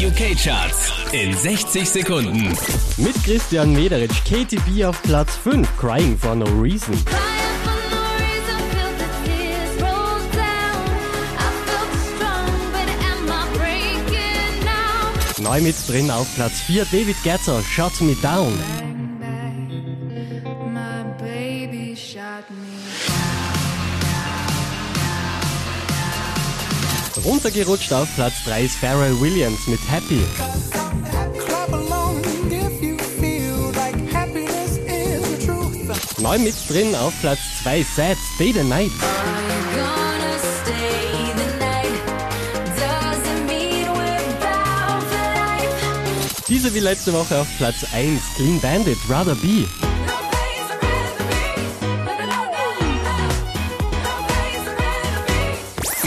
UK-Charts in 60 Sekunden. Mit Christian Mederich, KTB auf Platz 5, Crying for No Reason. Neu mit drin auf Platz 4, David Getzer, Shut Me Down. Runtergerutscht auf Platz 3 ist Pharrell Williams mit Happy. Neu mit drin auf Platz 2 Sad Stay the Night. Diese wie letzte Woche auf Platz 1 Clean Bandit Rather Be.